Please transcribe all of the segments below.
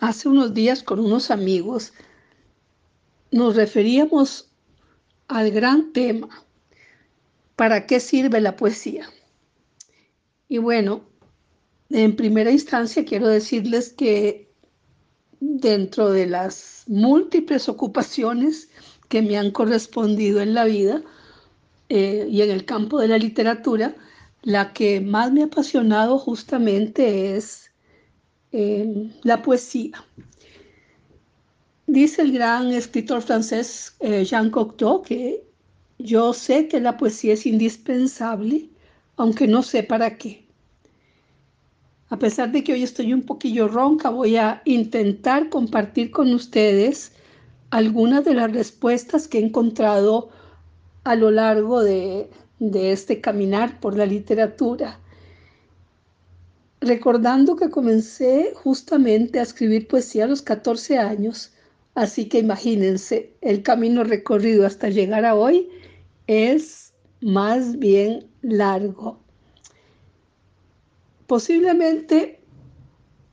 hace unos días con unos amigos, nos referíamos al gran tema, ¿para qué sirve la poesía? Y bueno, en primera instancia quiero decirles que dentro de las múltiples ocupaciones que me han correspondido en la vida eh, y en el campo de la literatura, la que más me ha apasionado justamente es eh, la poesía. Dice el gran escritor francés eh, Jean Cocteau que yo sé que la poesía es indispensable, aunque no sé para qué. A pesar de que hoy estoy un poquillo ronca, voy a intentar compartir con ustedes algunas de las respuestas que he encontrado a lo largo de, de este caminar por la literatura. Recordando que comencé justamente a escribir poesía a los 14 años, así que imagínense, el camino recorrido hasta llegar a hoy es más bien largo. Posiblemente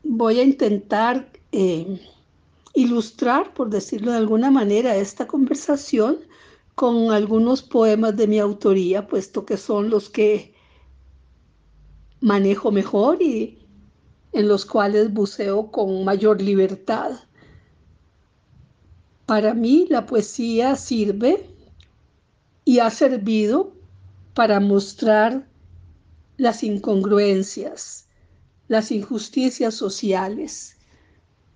voy a intentar eh, ilustrar, por decirlo de alguna manera, esta conversación con algunos poemas de mi autoría, puesto que son los que manejo mejor y en los cuales buceo con mayor libertad. Para mí la poesía sirve y ha servido para mostrar las incongruencias, las injusticias sociales.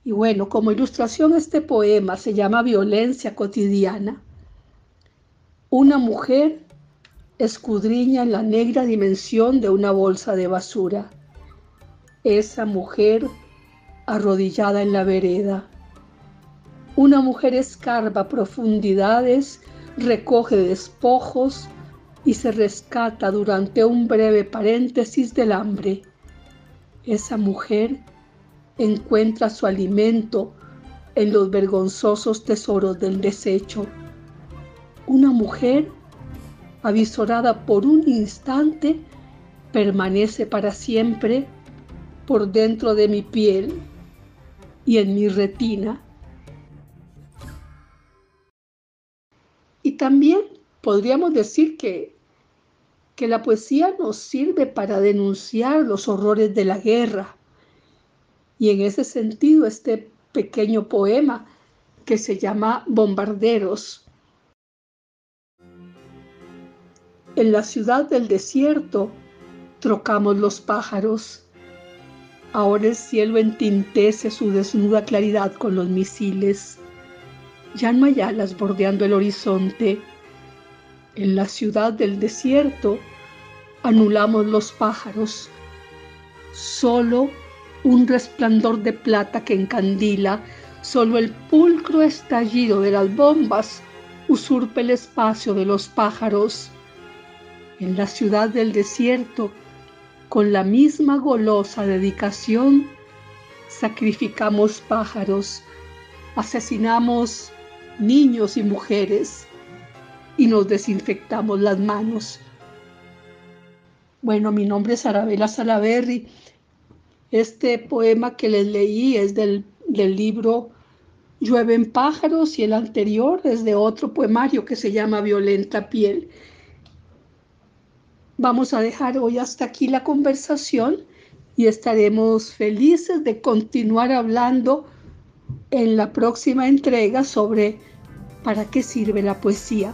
Y bueno, como ilustración este poema se llama Violencia cotidiana una mujer escudriña en la negra dimensión de una bolsa de basura. Esa mujer arrodillada en la vereda. Una mujer escarba profundidades, recoge despojos y se rescata durante un breve paréntesis del hambre. Esa mujer encuentra su alimento en los vergonzosos tesoros del desecho una mujer, avisorada por un instante, permanece para siempre por dentro de mi piel y en mi retina. Y también podríamos decir que, que la poesía nos sirve para denunciar los horrores de la guerra. Y en ese sentido, este pequeño poema que se llama Bombarderos En la ciudad del desierto trocamos los pájaros. Ahora el cielo entintece su desnuda claridad con los misiles. Ya no hay alas bordeando el horizonte. En la ciudad del desierto anulamos los pájaros. Solo un resplandor de plata que encandila, solo el pulcro estallido de las bombas usurpa el espacio de los pájaros en la ciudad del desierto, con la misma golosa dedicación, sacrificamos pájaros, asesinamos niños y mujeres y nos desinfectamos las manos. Bueno, mi nombre es Arabella Salaberry. Este poema que les leí es del, del libro Llueven pájaros y el anterior es de otro poemario que se llama Violenta piel. Vamos a dejar hoy hasta aquí la conversación y estaremos felices de continuar hablando en la próxima entrega sobre para qué sirve la poesía.